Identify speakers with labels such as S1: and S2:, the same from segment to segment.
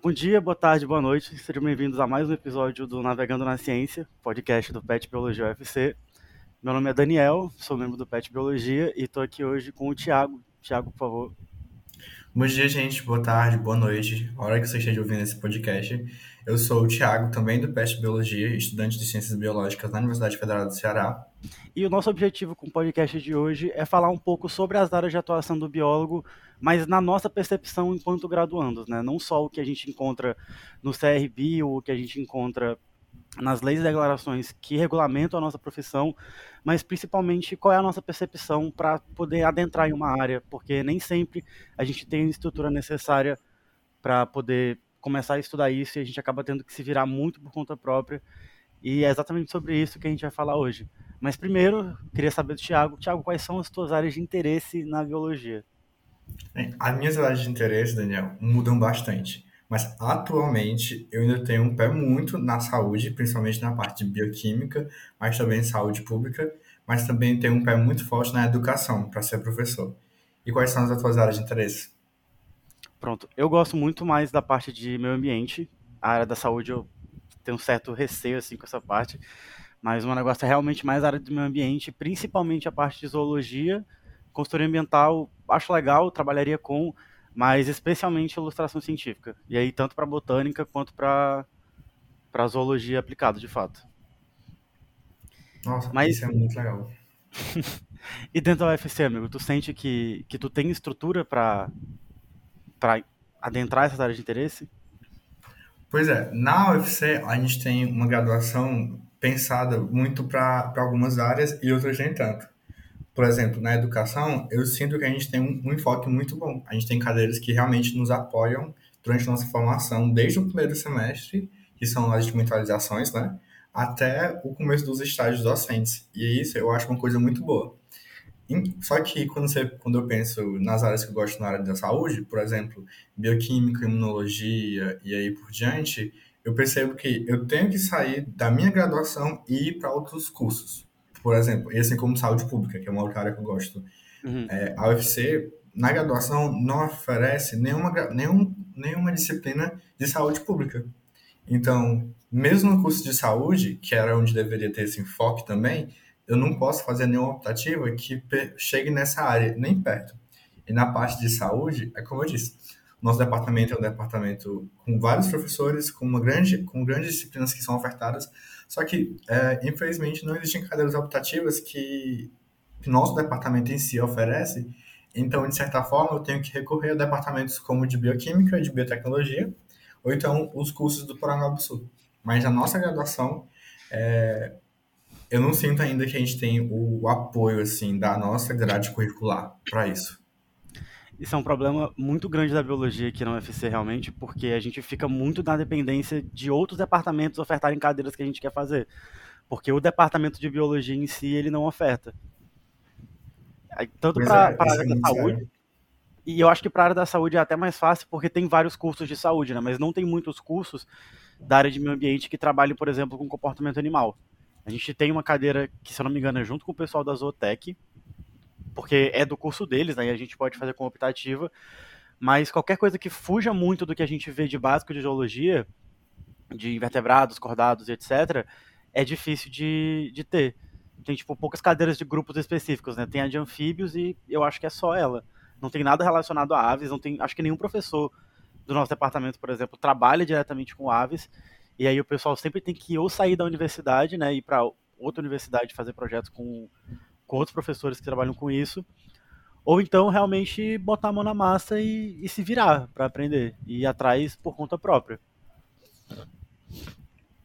S1: Bom dia, boa tarde, boa noite. Sejam bem-vindos a mais um episódio do Navegando na Ciência, podcast do PET Biologia UFC. Meu nome é Daniel, sou membro do PET Biologia e estou aqui hoje com o Tiago. Tiago, por favor.
S2: Bom dia, gente. Boa tarde, boa noite. A hora que você esteja ouvindo esse podcast. Eu sou o Tiago, também do PET Biologia, estudante de Ciências Biológicas na Universidade Federal do Ceará.
S1: E o nosso objetivo com o podcast de hoje é falar um pouco sobre as áreas de atuação do biólogo, mas na nossa percepção enquanto graduandos, né? Não só o que a gente encontra no CRB ou o que a gente encontra nas leis e declarações que regulamentam a nossa profissão, mas principalmente qual é a nossa percepção para poder adentrar em uma área, porque nem sempre a gente tem a estrutura necessária para poder começar a estudar isso e a gente acaba tendo que se virar muito por conta própria. E é exatamente sobre isso que a gente vai falar hoje. Mas primeiro, queria saber do Tiago. Tiago, quais são as tuas áreas de interesse na biologia?
S2: As minhas áreas de interesse, Daniel, mudam bastante. Mas atualmente eu ainda tenho um pé muito na saúde, principalmente na parte de bioquímica, mas também saúde pública, mas também tenho um pé muito forte na educação para ser professor. E quais são as tuas áreas de interesse?
S1: Pronto, eu gosto muito mais da parte de meio ambiente. A área da saúde eu tenho um certo receio assim com essa parte, mas o negócio é realmente mais a área do meio ambiente, principalmente a parte de zoologia, consultoria ambiental, acho legal, trabalharia com, mas especialmente ilustração científica. E aí, tanto para botânica quanto para para zoologia aplicada, de fato.
S2: Nossa, mas... isso é muito legal.
S1: e dentro da UFC, amigo, tu sente que, que tu tem estrutura para para adentrar essas áreas de interesse?
S2: Pois é, na UFC a gente tem uma graduação pensada muito para algumas áreas e outras nem tanto por exemplo, na educação, eu sinto que a gente tem um, um, enfoque muito bom. A gente tem cadeiras que realmente nos apoiam durante nossa formação, desde o primeiro semestre, que são as instrumentalizações, né? Até o começo dos estágios docentes. E isso eu acho uma coisa muito boa. Só que quando, você, quando eu penso nas áreas que eu gosto na área da saúde, por exemplo, bioquímica, imunologia e aí por diante, eu percebo que eu tenho que sair da minha graduação e ir para outros cursos por exemplo, e assim como saúde pública, que é uma outra área que eu gosto. Uhum. É, a UFC, na graduação, não oferece nenhuma, nenhum, nenhuma disciplina de saúde pública. Então, mesmo no curso de saúde, que era onde deveria ter esse enfoque também, eu não posso fazer nenhuma optativa que chegue nessa área, nem perto. E na parte de saúde, é como eu disse, nosso departamento é um departamento com vários professores, com uma grande, com grandes disciplinas que são ofertadas, só que, é, infelizmente, não existem cadeiras optativas que, que nosso departamento em si oferece. Então, de certa forma, eu tenho que recorrer a departamentos como de bioquímica, de biotecnologia, ou então os cursos do Porangabu Sul. Mas na nossa graduação, é, eu não sinto ainda que a gente tem o apoio assim da nossa grade curricular para isso.
S1: Isso é um problema muito grande da biologia aqui na UFC, realmente, porque a gente fica muito na dependência de outros departamentos ofertarem cadeiras que a gente quer fazer. Porque o departamento de biologia em si, ele não oferta. Tanto para é, a área da saúde, sério. e eu acho que para a área da saúde é até mais fácil, porque tem vários cursos de saúde, né? Mas não tem muitos cursos da área de meio ambiente que trabalhem, por exemplo, com comportamento animal. A gente tem uma cadeira que, se eu não me engano, é junto com o pessoal da Zootech, porque é do curso deles, né? A gente pode fazer com optativa. Mas qualquer coisa que fuja muito do que a gente vê de básico de geologia, de invertebrados, cordados e etc., é difícil de, de ter. Tem, tipo, poucas cadeiras de grupos específicos, né? Tem a de anfíbios e eu acho que é só ela. Não tem nada relacionado a aves, não tem, acho que nenhum professor do nosso departamento, por exemplo, trabalha diretamente com aves. E aí o pessoal sempre tem que ou sair da universidade, né, ir para outra universidade fazer projetos com com outros professores que trabalham com isso, ou então realmente botar a mão na massa e, e se virar para aprender e ir atrás por conta própria.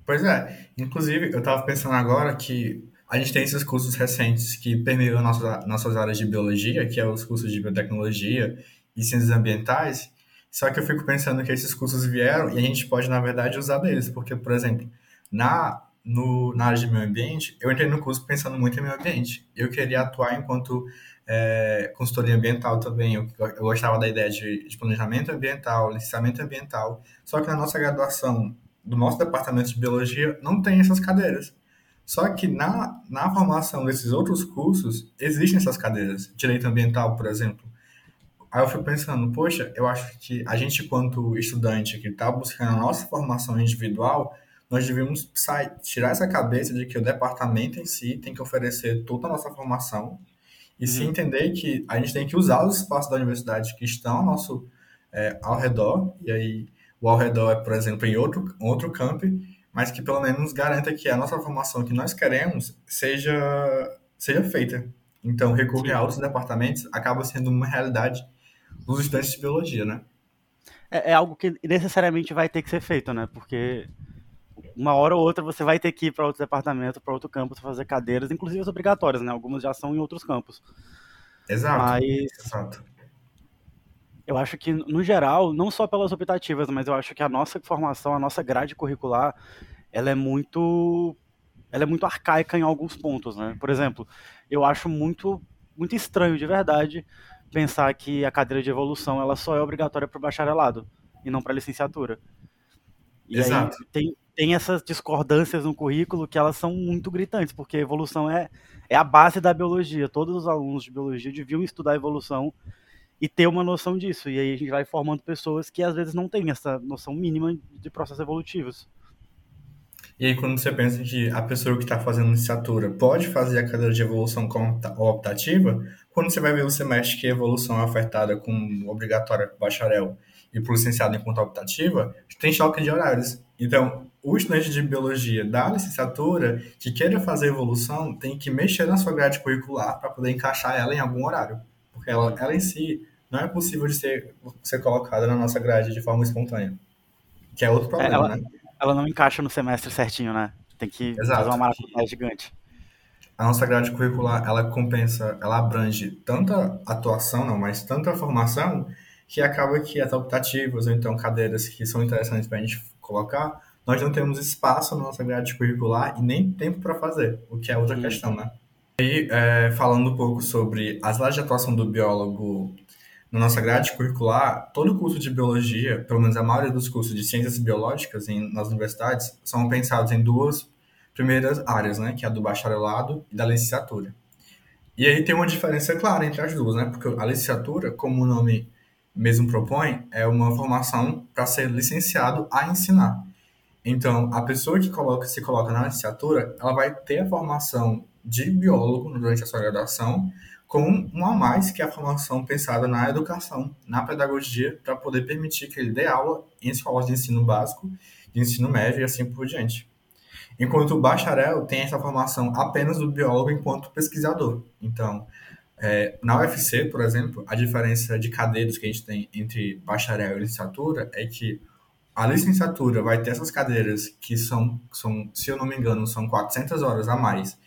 S2: Pois é, inclusive eu estava pensando agora que a gente tem esses cursos recentes que permeiam nossas, nossas áreas de biologia, que é os cursos de biotecnologia e ciências ambientais, só que eu fico pensando que esses cursos vieram e a gente pode, na verdade, usar deles, porque, por exemplo, na no, na área de meio ambiente, eu entrei no curso pensando muito em meio ambiente. Eu queria atuar enquanto é, consultoria ambiental também. Eu, eu gostava da ideia de, de, planejamento ambiental, licenciamento ambiental. Só que na nossa graduação, do nosso departamento de biologia, não tem essas cadeiras. Só que na, na formação desses outros cursos, existem essas cadeiras. Direito ambiental, por exemplo. Aí eu fico pensando, poxa, eu acho que a gente, quanto estudante que está buscando a nossa formação individual, nós devemos sair, tirar essa cabeça de que o departamento em si tem que oferecer toda a nossa formação e uhum. se entender que a gente tem que usar os espaços da universidade que estão ao nosso é, ao redor, e aí o ao redor é, por exemplo, em outro, outro campo, mas que pelo menos garanta que a nossa formação que nós queremos seja, seja feita. Então, recorrer a outros departamentos acaba sendo uma realidade dos estudantes de biologia, né?
S1: É, é algo que necessariamente vai ter que ser feito, né? Porque uma hora ou outra você vai ter que ir para outro departamento, para outro campus, fazer cadeiras, inclusive as obrigatórias, né? Algumas já são em outros campos.
S2: Exato.
S1: Mas
S2: exato.
S1: eu acho que, no geral, não só pelas optativas, mas eu acho que a nossa formação, a nossa grade curricular, ela é muito ela é muito arcaica em alguns pontos, né? Por exemplo, eu acho muito muito estranho de verdade pensar que a cadeira de evolução ela só é obrigatória para o bacharelado e não para a licenciatura. E Exato. aí tem, tem essas discordâncias no currículo que elas são muito gritantes, porque a evolução é, é a base da biologia. Todos os alunos de biologia deviam estudar evolução e ter uma noção disso. E aí a gente vai formando pessoas que às vezes não têm essa noção mínima de processos evolutivos.
S2: E aí, quando você pensa que a pessoa que está fazendo licenciatura pode fazer a cadeira de evolução como optativa, quando você vai ver o semestre que a evolução é ofertada como obrigatória para bacharel e para o licenciado conta optativa, tem choque de horários. Então, o estudante de biologia da licenciatura que queira fazer evolução tem que mexer na sua grade curricular para poder encaixar ela em algum horário. Porque ela, ela em si não é possível de ser, ser colocada na nossa grade de forma espontânea. Que é outro problema, é,
S1: ela,
S2: né?
S1: Ela não encaixa no semestre certinho, né? Tem que Exato. fazer uma maratona gigante.
S2: A nossa grade curricular, ela compensa, ela abrange tanta atuação, não, mas tanta formação que acaba que as optativas ou então cadeiras que são interessantes para a gente colocar, nós não temos espaço na nossa grade curricular e nem tempo para fazer, o que é outra questão, né? E é, falando um pouco sobre as áreas de atuação do biólogo na nossa grade curricular, todo curso de biologia, pelo menos a maioria dos cursos de ciências biológicas em, nas universidades, são pensados em duas primeiras áreas, né? Que é a do bacharelado e da licenciatura. E aí tem uma diferença clara entre as duas, né? Porque a licenciatura, como o nome mesmo propõe é uma formação para ser licenciado a ensinar. Então, a pessoa que coloca, se coloca na licenciatura, ela vai ter a formação de biólogo durante a sua graduação, com um a mais que é a formação pensada na educação, na pedagogia, para poder permitir que ele dê aula em escolas de ensino básico, de ensino médio e assim por diante. Enquanto o bacharel tem essa formação apenas do biólogo enquanto pesquisador. Então, é, na UFC, por exemplo, a diferença de cadeiras que a gente tem entre bacharel e licenciatura é que a licenciatura vai ter essas cadeiras que são, são se eu não me engano, são 400 horas a mais,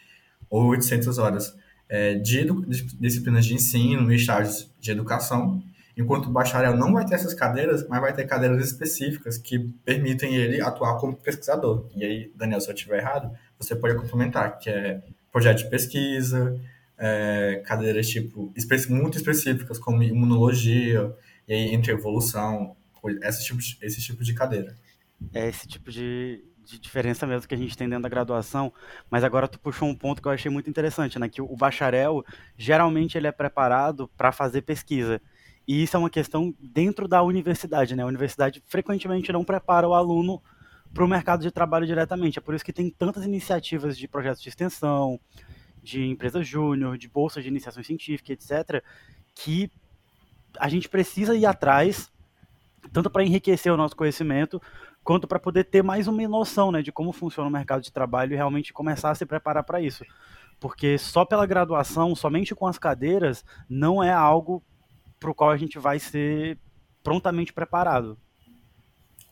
S2: ou 800 horas é, de, de, disciplinas de ensino e estágios de educação, enquanto o bacharel não vai ter essas cadeiras, mas vai ter cadeiras específicas que permitem ele atuar como pesquisador. E aí, Daniel, se eu estiver errado, você pode complementar, que é projeto de pesquisa, é, cadeiras tipo muito específicas como imunologia e entre evolução, esse tipo de, esse tipo de cadeira.
S1: É esse tipo de, de diferença mesmo que a gente tem dentro da graduação, mas agora tu puxou um ponto que eu achei muito interessante, né? Que o bacharel geralmente ele é preparado para fazer pesquisa. E isso é uma questão dentro da universidade, né? A universidade frequentemente não prepara o aluno para o mercado de trabalho diretamente. É por isso que tem tantas iniciativas de projetos de extensão, de empresa júnior, de bolsa de iniciação científica, etc., que a gente precisa ir atrás, tanto para enriquecer o nosso conhecimento, quanto para poder ter mais uma noção né, de como funciona o mercado de trabalho e realmente começar a se preparar para isso. Porque só pela graduação, somente com as cadeiras, não é algo para o qual a gente vai ser prontamente preparado.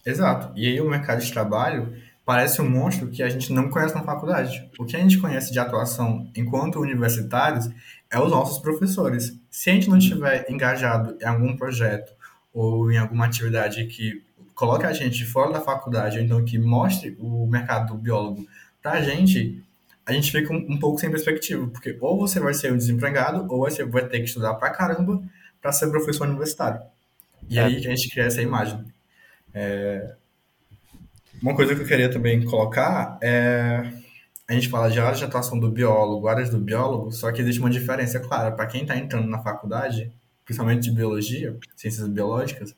S2: Exato. E aí o mercado de trabalho parece um monstro que a gente não conhece na faculdade. O que a gente conhece de atuação enquanto universitários é os nossos professores. Se a gente não estiver engajado em algum projeto ou em alguma atividade que coloque a gente fora da faculdade, ou então que mostre o mercado do biólogo para a gente, a gente fica um, um, pouco sem perspectiva, porque ou você vai ser um desempregado, ou você vai ter que estudar para caramba para ser professor universitário. E é. aí a gente cria essa imagem. É, uma coisa que eu queria também colocar é. A gente fala de áreas de atuação do biólogo, áreas do biólogo, só que existe uma diferença clara. Para quem está entrando na faculdade, principalmente de biologia, ciências biológicas,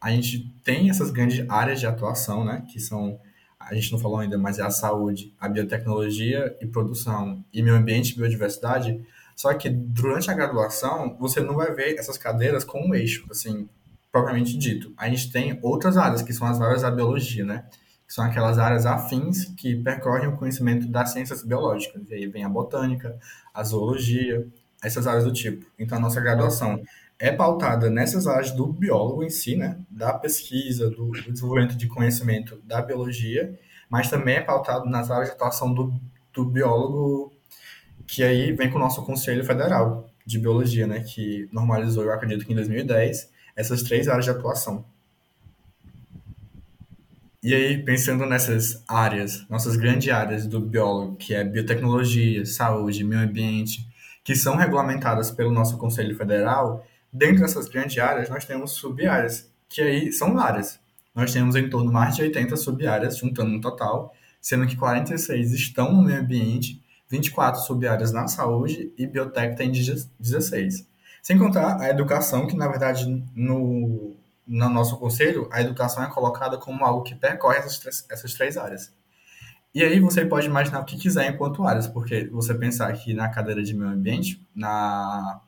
S2: a gente tem essas grandes áreas de atuação, né, que são a gente não falou ainda, mas é a saúde, a biotecnologia e produção e meio ambiente e biodiversidade. Só que durante a graduação, você não vai ver essas cadeiras com um eixo, assim, propriamente dito. A gente tem outras áreas, que são as áreas da biologia, né? Que são aquelas áreas afins que percorrem o conhecimento das ciências biológicas. E aí vem a botânica, a zoologia, essas áreas do tipo. Então, a nossa graduação é pautada nessas áreas do biólogo em si, né? Da pesquisa, do, desenvolvimento de conhecimento da biologia, mas também é pautado nas áreas de atuação do, do biólogo, que aí vem com o nosso Conselho Federal de Biologia, né? Que normalizou, eu acredito que em 2010, essas três áreas de atuação. E aí, pensando nessas áreas, nossas grandes áreas do biólogo, que é biotecnologia, saúde, meio ambiente, que são regulamentadas pelo nosso Conselho Federal, Dentro dessas grandes áreas, nós temos sub-áreas, que aí são áreas. Nós temos em torno de mais de 80 sub-áreas, juntando no total, sendo que 46 estão no meio ambiente, 24 sub-áreas na saúde e biotec tem 16. Sem contar a educação, que na verdade no, no nosso conselho, a educação é colocada como algo que percorre essas três, essas três áreas. E aí você pode imaginar o que quiser enquanto áreas, porque você pensar aqui na cadeira de meio ambiente, na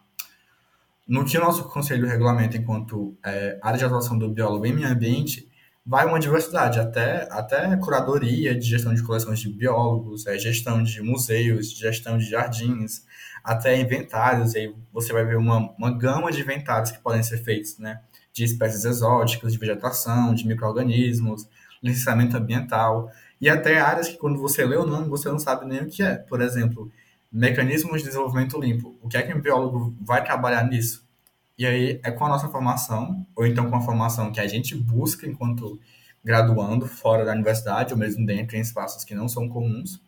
S2: no que o nosso conselho regulamenta enquanto é, área de atuação do biólogo em meio ambiente, vai uma diversidade, até, até curadoria de gestão de coleções de biólogos, é, gestão de museus, gestão de jardins, até inventários, aí você vai ver uma, uma gama de inventários que podem ser feitos, né? De espécies exóticas, de vegetação, de micro-organismos, licenciamento ambiental, e até áreas que quando você lê o nome, você não sabe nem o que é. Por exemplo, mecanismos de desenvolvimento limpo. O que é que um biólogo vai trabalhar nisso? E aí é com a nossa formação, ou então com a formação que a gente busca enquanto graduando fora da universidade, ou mesmo dentro em espaços que não são comuns,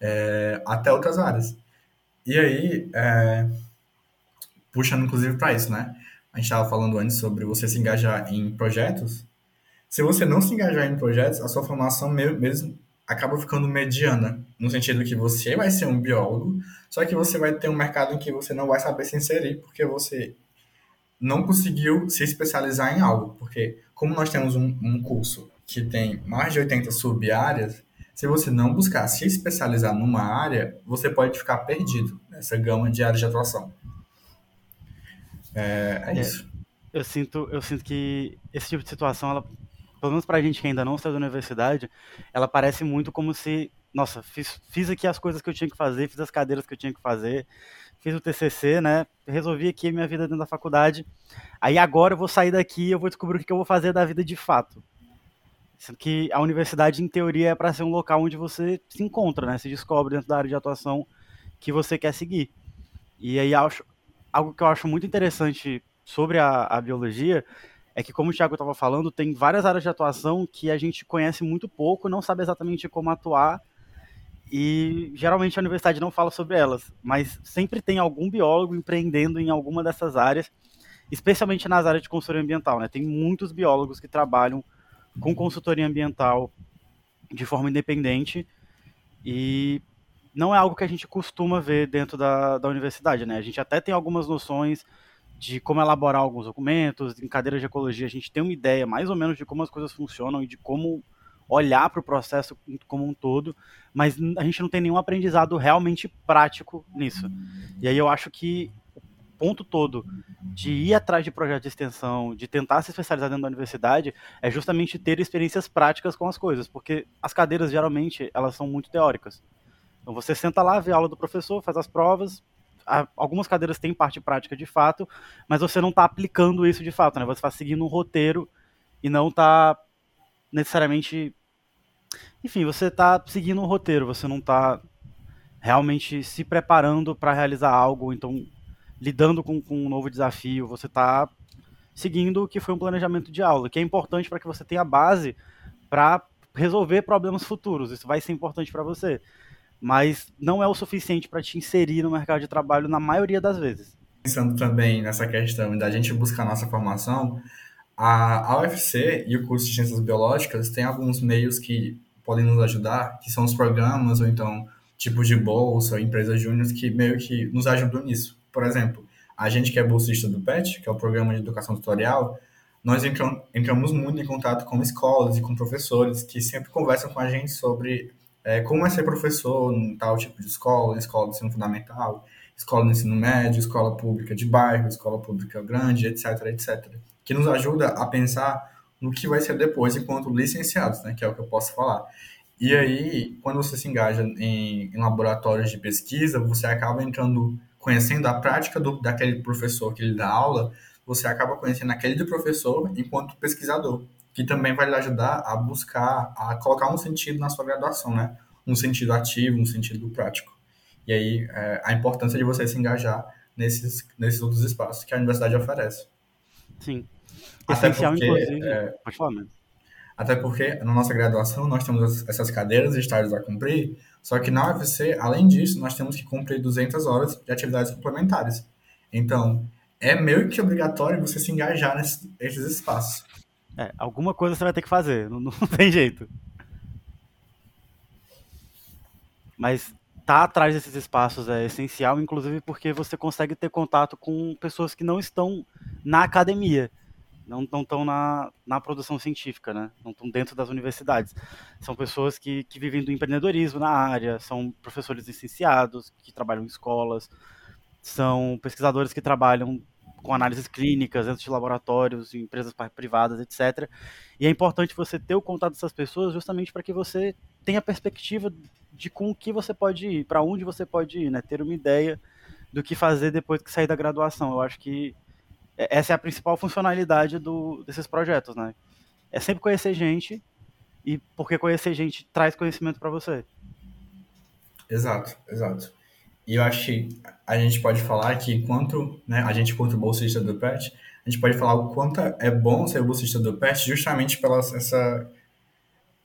S2: é, até outras áreas. E aí, é, puxando inclusive para isso, né? A gente estava falando antes sobre você se engajar em projetos. Se você não se engajar em projetos, a sua formação mesmo acaba ficando mediana, no sentido que você vai ser um biólogo, só que você vai ter um mercado em que você não vai saber se inserir, porque você não conseguiu se especializar em algo. Porque, como nós temos um, um curso que tem mais de 80 sub-áreas, se você não buscar se especializar numa área, você pode ficar perdido nessa gama de áreas de atuação. É, é, é isso.
S1: Eu sinto, eu sinto que esse tipo de situação ela pelo menos pra gente que ainda não saiu da universidade, ela parece muito como se, nossa, fiz, fiz aqui as coisas que eu tinha que fazer, fiz as cadeiras que eu tinha que fazer, fiz o TCC, né, resolvi aqui a minha vida dentro da faculdade, aí agora eu vou sair daqui e eu vou descobrir o que eu vou fazer da vida de fato. Sendo que a universidade, em teoria, é para ser um local onde você se encontra, né, se descobre dentro da área de atuação que você quer seguir. E aí acho, algo que eu acho muito interessante sobre a, a biologia é que, como o Thiago estava falando, tem várias áreas de atuação que a gente conhece muito pouco, não sabe exatamente como atuar, e geralmente a universidade não fala sobre elas, mas sempre tem algum biólogo empreendendo em alguma dessas áreas, especialmente nas áreas de consultoria ambiental. Né? Tem muitos biólogos que trabalham com consultoria ambiental de forma independente e não é algo que a gente costuma ver dentro da, da universidade. Né? A gente até tem algumas noções de como elaborar alguns documentos, em cadeiras de ecologia a gente tem uma ideia mais ou menos de como as coisas funcionam e de como olhar para o processo como um todo, mas a gente não tem nenhum aprendizado realmente prático nisso. E aí eu acho que o ponto todo de ir atrás de projetos de extensão, de tentar se especializar dentro da universidade, é justamente ter experiências práticas com as coisas, porque as cadeiras geralmente elas são muito teóricas. Então você senta lá, vê a aula do professor, faz as provas, algumas cadeiras têm parte prática de fato, mas você não está aplicando isso de fato, né? Você está seguindo um roteiro e não está necessariamente. Enfim, você está seguindo um roteiro, você não está realmente se preparando para realizar algo, então lidando com, com um novo desafio, você está seguindo o que foi um planejamento de aula, que é importante para que você tenha base para resolver problemas futuros. Isso vai ser importante para você mas não é o suficiente para te inserir no mercado de trabalho na maioria das vezes.
S2: Pensando também nessa questão da gente buscar nossa formação, a UFC e o curso de Ciências Biológicas tem alguns meios que podem nos ajudar, que são os programas ou então tipos de bolsa, empresas júnior que meio que nos ajudam nisso. Por exemplo, a gente que é bolsista do PET, que é o Programa de Educação Tutorial, nós entramos muito em contato com escolas e com professores que sempre conversam com a gente sobre é, como é ser professor em tal tipo de escola, escola de ensino fundamental, escola de ensino médio, escola pública de bairro, escola pública grande, etc, etc. Que nos ajuda a pensar no que vai ser depois enquanto licenciados, né, que é o que eu posso falar. E aí, quando você se engaja em, em laboratórios de pesquisa, você acaba entrando, conhecendo a prática do, daquele professor que ele dá aula, você acaba conhecendo aquele do professor enquanto pesquisador, que também vai lhe ajudar a buscar, a colocar um sentido na sua graduação, né? Um sentido ativo, um sentido prático. E aí, é, a importância de você se engajar nesses, nesses outros espaços que a universidade oferece.
S1: Sim. Essencial, porque, inclusive. É, pode falar mesmo.
S2: Até porque na nossa graduação nós temos essas cadeiras e estágios a cumprir, só que na UFC, além disso, nós temos que cumprir 200 horas de atividades complementares. Então, é meio que obrigatório você se engajar nesses espaços.
S1: É, alguma coisa você vai ter que fazer, não, não tem jeito. Mas estar tá atrás desses espaços é essencial, inclusive porque você consegue ter contato com pessoas que não estão na academia não estão na, na produção científica, né? Não estão dentro das universidades. São pessoas que, que vivem do empreendedorismo na área, são professores licenciados que trabalham em escolas, são pesquisadores que trabalham com análises clínicas dentro de laboratórios, em empresas privadas, etc. E é importante você ter o contato dessas pessoas justamente para que você tenha perspectiva de com o que você pode ir, para onde você pode ir, né? Ter uma ideia do que fazer depois que sair da graduação. Eu acho que essa é a principal funcionalidade do, desses projetos, né? É sempre conhecer gente e porque conhecer gente traz conhecimento para você.
S2: Exato, exato. E eu acho que a gente pode falar que enquanto, né, a gente quanto bolsista do PET, a gente pode falar o quanto é bom ser bolsista do PET justamente pela essa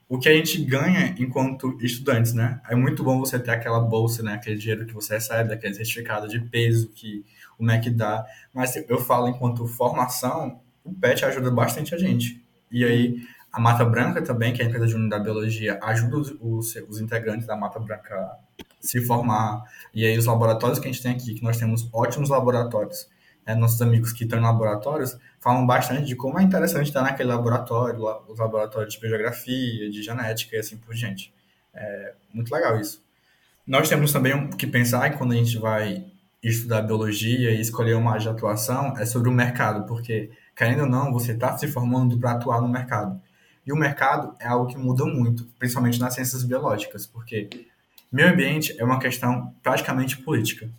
S2: o que a gente ganha enquanto estudantes, né? É muito bom você ter aquela bolsa, né? Aquele dinheiro que você recebe, aquele certificado de peso que o MEC dá. Mas eu falo enquanto formação, o PET ajuda bastante a gente. E aí, a Mata Branca também, que é a empresa de da biologia, ajuda os, os, os, integrantes da Mata Branca se formar. E aí, os laboratórios que a gente tem aqui, que nós temos ótimos laboratórios. Né? Nossos amigos que estão em laboratórios falam bastante de como é interessante estar naquele laboratório, os laboratórios de biogeografia, de genética e assim por diante. É muito legal isso. Nós temos também que pensar quando a gente vai estudar biologia e escolher uma área de atuação é sobre o mercado, porque, querendo ou não, você está se formando para atuar no mercado. E o mercado é algo que muda muito, principalmente nas ciências biológicas, porque meio ambiente é uma questão praticamente política.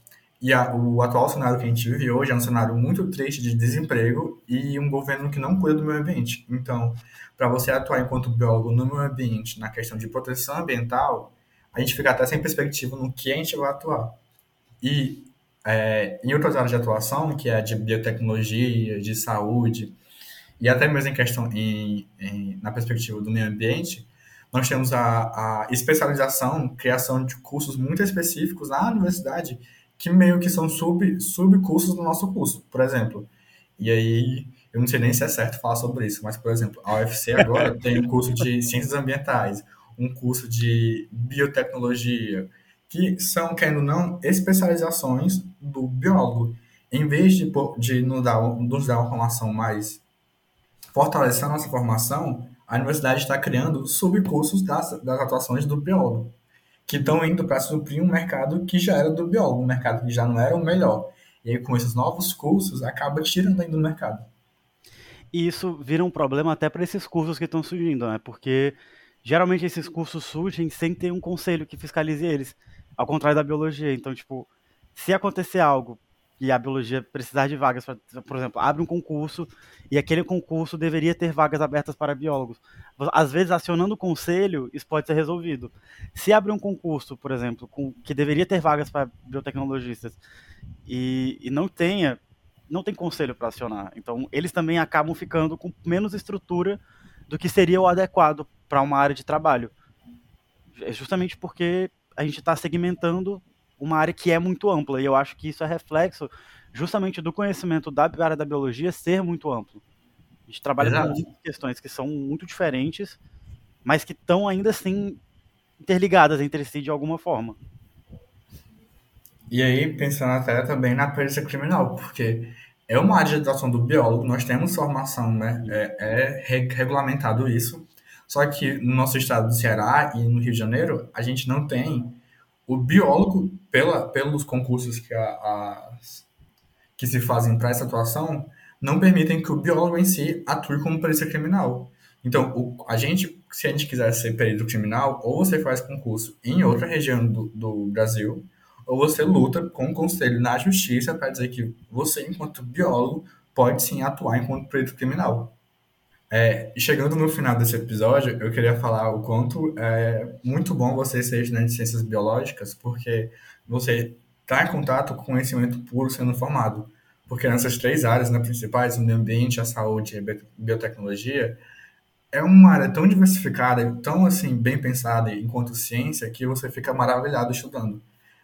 S2: E a, o atual cenário que a gente vive hoje é um cenário muito triste de desemprego e um governo que não cuida do meio ambiente. Então, para você atuar enquanto biólogo no meio ambiente, na questão de proteção ambiental, a gente fica até sem perspectiva no que a gente vai atuar. E é, em outras áreas de atuação, que é de biotecnologia, de saúde, e até mesmo em questão em, em, na perspectiva do meio ambiente, nós temos a, a, especialização, criação de cursos muito específicos na universidade, que meio que são sub, subcursos do nosso curso, por exemplo. E aí, eu não sei nem se é certo falar sobre isso, mas, por exemplo, a UFC agora tem um curso de ciências ambientais, um curso de biotecnologia, que são, querendo ou não, especializações do biólogo. Em vez de, de nos, dar, nos dar uma formação mais fortalecer a nossa formação, a universidade está criando subcursos das, das atuações do biólogo, que estão indo para suprir um mercado que já era do biólogo, um mercado que já não era o melhor. E aí, com esses novos cursos, acaba tirando ainda do mercado.
S1: E isso vira um problema até para esses cursos que estão surgindo, né? Porque geralmente esses cursos surgem sem ter um conselho que fiscalize eles. Ao contrário da biologia. Então, tipo, se acontecer algo a biologia precisar de vagas, pra, por exemplo, abre um concurso e aquele concurso deveria ter vagas abertas para biólogos. Às vezes, acionando o conselho, isso pode ser resolvido. Se abre um concurso, por exemplo, com, que deveria ter vagas para biotecnologistas e, e não tenha, não tem conselho para acionar. Então, eles também acabam ficando com menos estrutura do que seria o adequado para uma área de trabalho. É justamente porque a gente está segmentando uma área que é muito ampla, e eu acho que isso é reflexo justamente do conhecimento da área da biologia ser muito amplo. A gente trabalha Exato. com muitas questões que são muito diferentes, mas que estão ainda assim interligadas entre si de alguma forma.
S2: E aí, pensando até também na perícia criminal, porque é uma área de atuação do biólogo, nós temos formação, né? É, é regulamentado isso. Só que no nosso estado do Ceará e no Rio de Janeiro, a gente não tem o biólogo, pela, pelos concursos que, a, a que se fazem para essa atuação, não permitem que o biólogo em si atue como perícia criminal. Então, o, a gente, se a gente quiser ser perito criminal, ou você faz concurso em outra região do, do Brasil, ou você luta com o conselho na justiça para dizer que você, enquanto biólogo, pode sim atuar enquanto perito criminal. É, chegando no final desse episódio, eu queria falar o quanto é muito bom você ser estudante de ciências biológicas, porque você está em contato com conhecimento puro sendo formado. Porque nessas três áreas né, principais, o meio ambiente, a saúde e a biotecnologia, é uma área tão diversificada, tão assim bem pensada enquanto ciência, que você fica maravilhado estudando.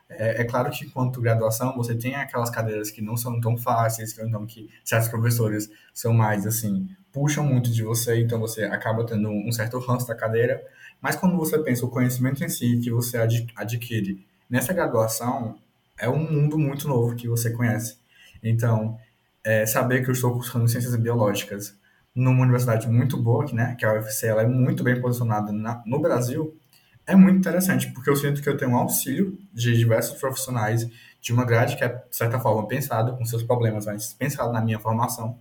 S2: É, é, claro que, enquanto graduação, você tem aquelas cadeiras que não são tão fáceis, então, que certos professores são mais, assim, puxam muito de você, então você acaba tendo um certo ranço da cadeira. Mas quando você pensa o conhecimento em si que você adquire nessa graduação, é um mundo muito novo que você conhece. Então, é, saber que eu estou cursando ciências biológicas numa universidade muito boa, né, que a UFC ela é muito bem posicionada na, no Brasil, é muito interessante, porque eu sinto que eu tenho um auxílio de diversos profissionais de uma grade que é, de certa forma, pensado com seus problemas, mas pensado na minha formação.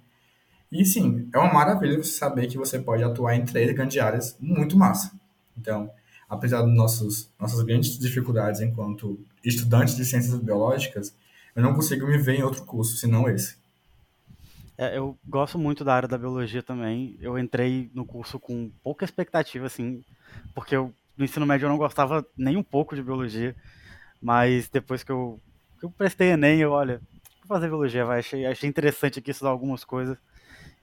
S2: E sim, é uma maravilha você saber que você pode atuar em três grandes áreas muito massa. Então, apesar das nossas grandes dificuldades enquanto estudantes de ciências biológicas, eu não consigo me ver em outro curso senão esse.
S1: É, eu gosto muito da área da biologia também. Eu entrei no curso com pouca expectativa, assim, porque eu, no ensino médio eu não gostava nem um pouco de biologia, mas depois que eu, que eu prestei Enem, eu, olha, vou fazer biologia, vai, achei, achei interessante aqui estudar algumas coisas,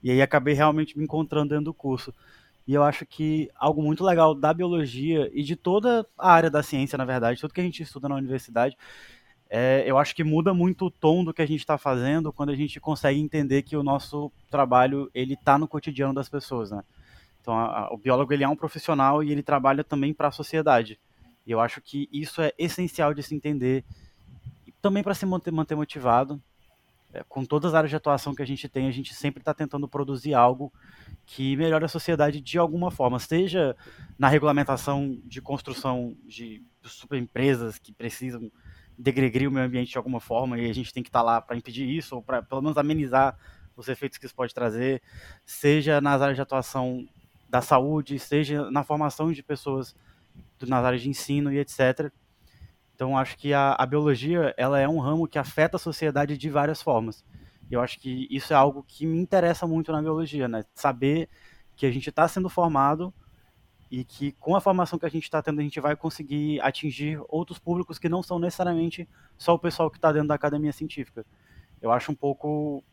S1: e aí acabei realmente me encontrando dentro do curso. E eu acho que algo muito legal da biologia e de toda a área da ciência, na verdade, tudo que a gente estuda na universidade, é, eu acho que muda muito o tom do que a gente está fazendo quando a gente consegue entender que o nosso trabalho ele está no cotidiano das pessoas, né? Então, a, a, o biólogo ele é um profissional e ele trabalha também para a sociedade. E eu acho que isso é essencial de se entender, e também para se manter, manter motivado. É, com todas as áreas de atuação que a gente tem, a gente sempre está tentando produzir algo que melhore a sociedade de alguma forma, seja na regulamentação de construção de superempresas que precisam degredir o meio ambiente de alguma forma e a gente tem que estar tá lá para impedir isso ou para pelo menos amenizar os efeitos que isso pode trazer, seja nas áreas de atuação da saúde, seja na formação de pessoas nas áreas de ensino e etc. Então acho que a, a biologia ela é um ramo que afeta a sociedade de várias formas. E eu acho que isso é algo que me interessa muito na biologia, né? Saber que a gente está sendo formado e que com a formação que a gente está tendo a gente vai conseguir atingir outros públicos que não são necessariamente só o pessoal que está dentro da academia científica. Eu acho um pouco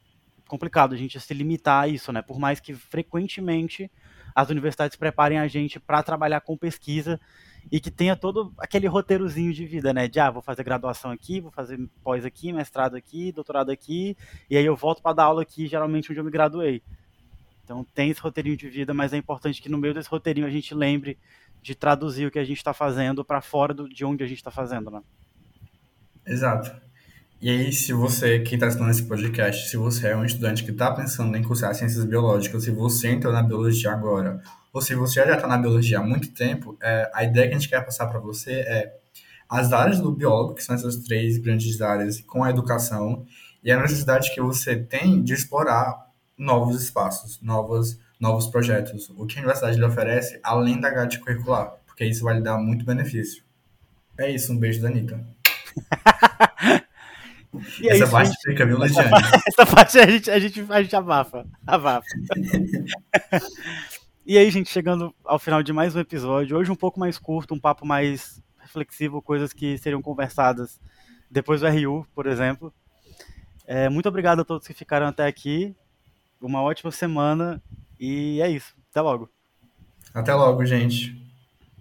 S1: complicado a gente se limitar a isso, né? Por mais que frequentemente as universidades preparem a gente para trabalhar com pesquisa e que tenha todo aquele roteirozinho de vida, né? De ah, vou fazer graduação aqui, vou fazer pós aqui, mestrado aqui, doutorado aqui, e aí eu volto para dar aula aqui, geralmente onde eu me graduei. Então tem esse roteirinho de vida, mas é importante que no meio desse roteirinho a gente lembre de traduzir o que a gente está fazendo para fora do, de onde a gente está fazendo, né?
S2: Exato. E aí, se você, quem está estudando esse podcast, se você é um estudante que está pensando em cursar ciências biológicas, se você entrou na biologia agora, ou se você já está na biologia há muito tempo, é, a ideia que a gente quer passar para você é as áreas do biólogo, que são essas três grandes áreas, com a educação, e a necessidade que você tem de explorar novos espaços, novos, novos projetos. O que a universidade lhe oferece, além da grade curricular, porque isso vai lhe dar muito benefício. É isso, um beijo da Anitta.
S1: E essa é parte gente... fica, viu, Essa, essa parte a gente, a, gente, a gente abafa. Abafa. e aí, gente, chegando ao final de mais um episódio, hoje um pouco mais curto, um papo mais reflexivo, coisas que seriam conversadas depois do RU, por exemplo. É, muito obrigado a todos que ficaram até aqui uma ótima semana e é isso. Até logo.
S2: Até logo, gente.